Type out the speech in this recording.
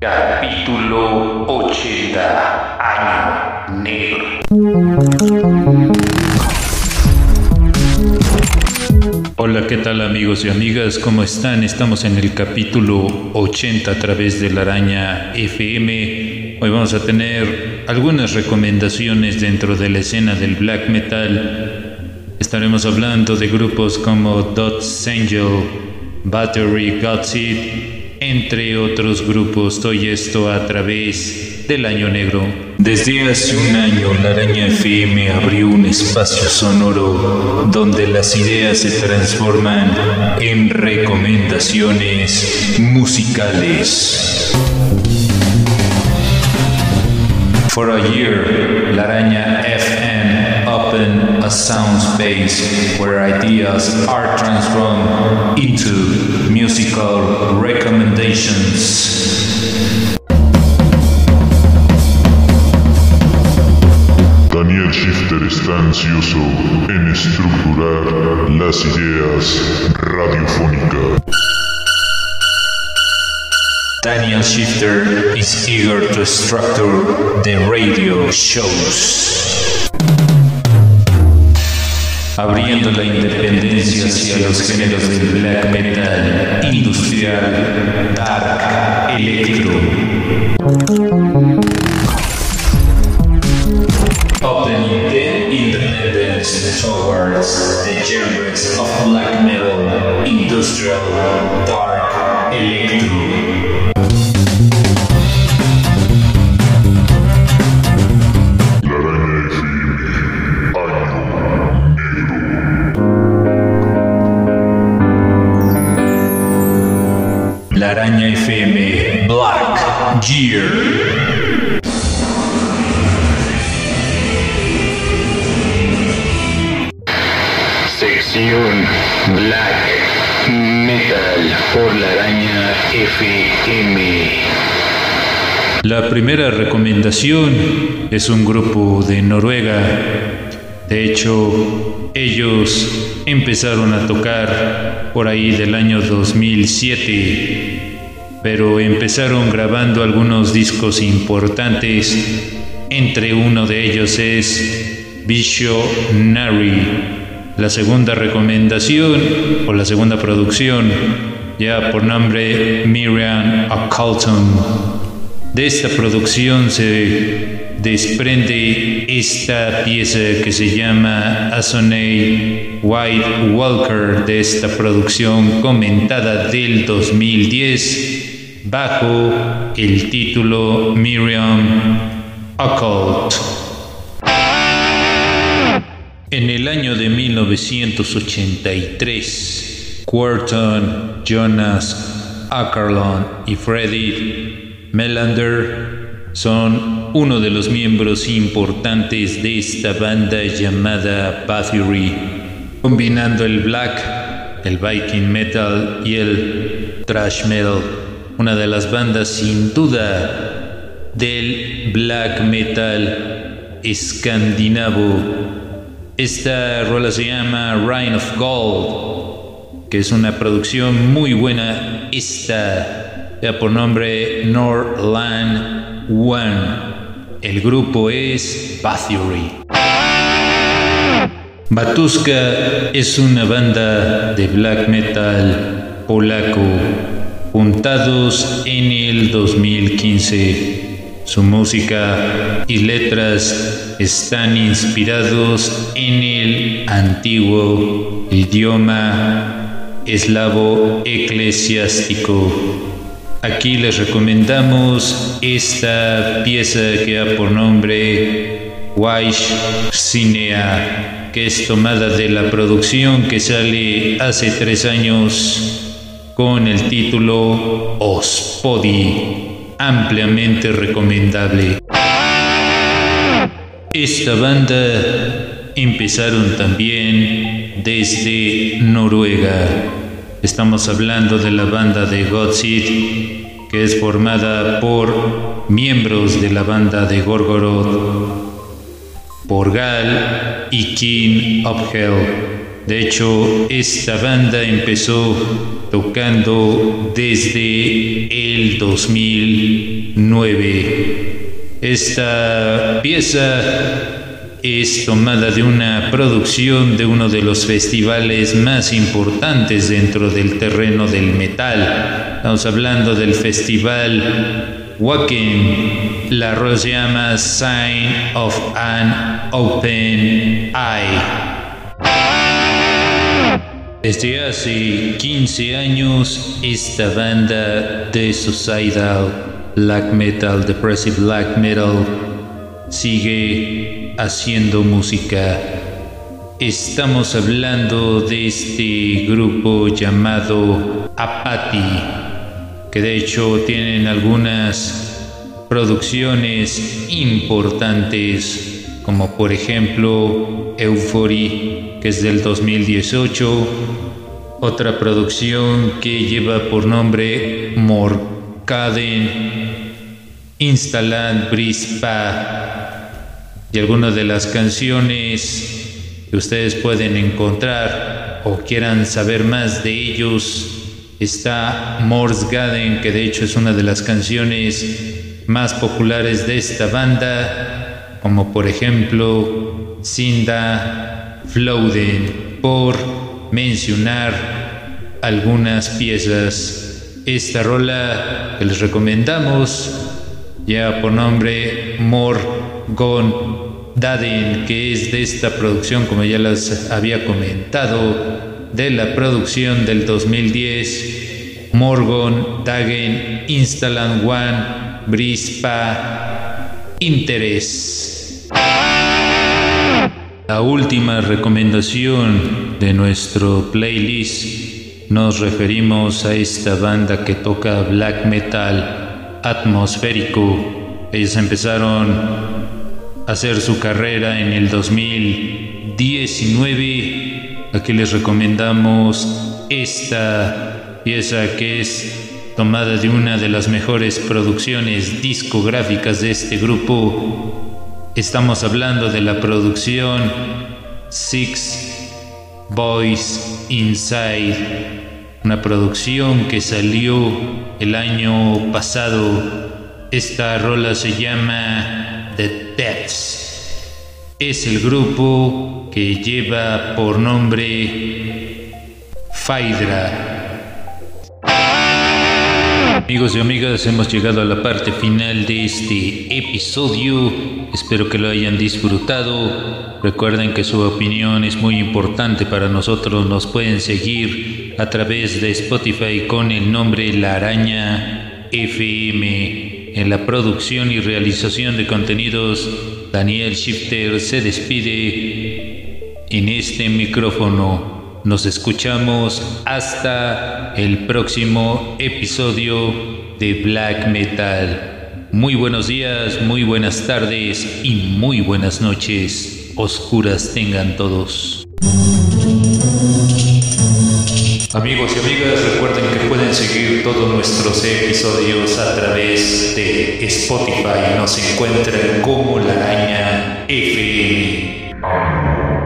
Capítulo 80 Año Negro. Hola, ¿qué tal amigos y amigas? ¿Cómo están? Estamos en el capítulo 80 a través de la araña FM. Hoy vamos a tener algunas recomendaciones dentro de la escena del black metal. Estaremos hablando de grupos como Dots Angel, Battery Godseed, entre otros grupos. Todo esto a través del Año Negro. Desde hace un año, la Araña FM abrió un espacio sonoro donde las ideas se transforman en recomendaciones musicales. For a year, La Araña FM a sound space where ideas are transformed into musical recommendations. Daniel Shifter está ansioso en estructurar las ideas radiofónicas. Daniel Shifter is eager to structure the radio shows. Abriendo la independencia hacia los géneros del black metal, industrial, dark, electro. Opening the independence towards the genres of black metal, industrial, dark, electro. Araña FM Black Gear. Sección Black Metal por la Araña FM. La primera recomendación es un grupo de Noruega. De hecho, ellos empezaron a tocar por ahí del año 2007, pero empezaron grabando algunos discos importantes. Entre uno de ellos es Visionary. La segunda recomendación o la segunda producción ya por nombre Miriam Occultum. De esta producción se desprende esta pieza que se llama Asonei White Walker de esta producción comentada del 2010 bajo el título Miriam Occult. En el año de 1983, Quarton, Jonas, Ackerlund y Freddie Melander son uno de los miembros importantes de esta banda llamada Bathory, combinando el black, el viking metal y el thrash metal, una de las bandas sin duda del black metal escandinavo esta rola se llama Rain of Gold, que es una producción muy buena. Esta ya por nombre Northland One. El grupo es Bathory. Batuska es una banda de black metal polaco, juntados en el 2015. Su música y letras están inspirados en el antiguo idioma eslavo eclesiástico. Aquí les recomendamos esta pieza que da por nombre Weish Cinea, que es tomada de la producción que sale hace tres años con el título Ospodi ampliamente recomendable. Esta banda empezaron también desde Noruega. Estamos hablando de la banda de Godseed, que es formada por miembros de la banda de Gorgoroth, por Gal y King of Hell. De hecho, esta banda empezó tocando desde el del 2009. Esta pieza es tomada de una producción de uno de los festivales más importantes dentro del terreno del metal. Estamos hablando del festival Wacken. La rola se llama Sign of an Open Eye. Desde hace 15 años, esta banda de suicidal black metal, depressive black metal, sigue haciendo música. Estamos hablando de este grupo llamado Apathy, que de hecho tienen algunas producciones importantes, como por ejemplo Euphoria, que es del 2018, otra producción que lleva por nombre Morcaden, Instaland Brispa, y algunas de las canciones que ustedes pueden encontrar o quieran saber más de ellos está Morse Garden, que de hecho es una de las canciones más populares de esta banda, como por ejemplo Cinda Flouden, por mencionar algunas piezas. Esta rola que les recomendamos ya por nombre More Gone Dadin, que es de esta producción, como ya les había comentado, de la producción del 2010, Morgon, Dagen, Instalan One, Brispa, Interés. La última recomendación de nuestro playlist nos referimos a esta banda que toca black metal atmosférico. Ellos empezaron hacer su carrera en el 2019. Aquí les recomendamos esta pieza que es tomada de una de las mejores producciones discográficas de este grupo. Estamos hablando de la producción Six Boys Inside, una producción que salió el año pasado. Esta rola se llama The Deaths. Es el grupo que lleva por nombre Faidra. Amigos y amigas, hemos llegado a la parte final de este episodio. Espero que lo hayan disfrutado. Recuerden que su opinión es muy importante para nosotros. Nos pueden seguir a través de Spotify con el nombre La Araña FM. En la producción y realización de contenidos, Daniel Shifter se despide en este micrófono. Nos escuchamos hasta el próximo episodio de Black Metal. Muy buenos días, muy buenas tardes y muy buenas noches. Oscuras tengan todos. Amigos y amigas, recuerden que pueden seguir todos nuestros episodios a través de Spotify. Nos encuentran como la araña FM.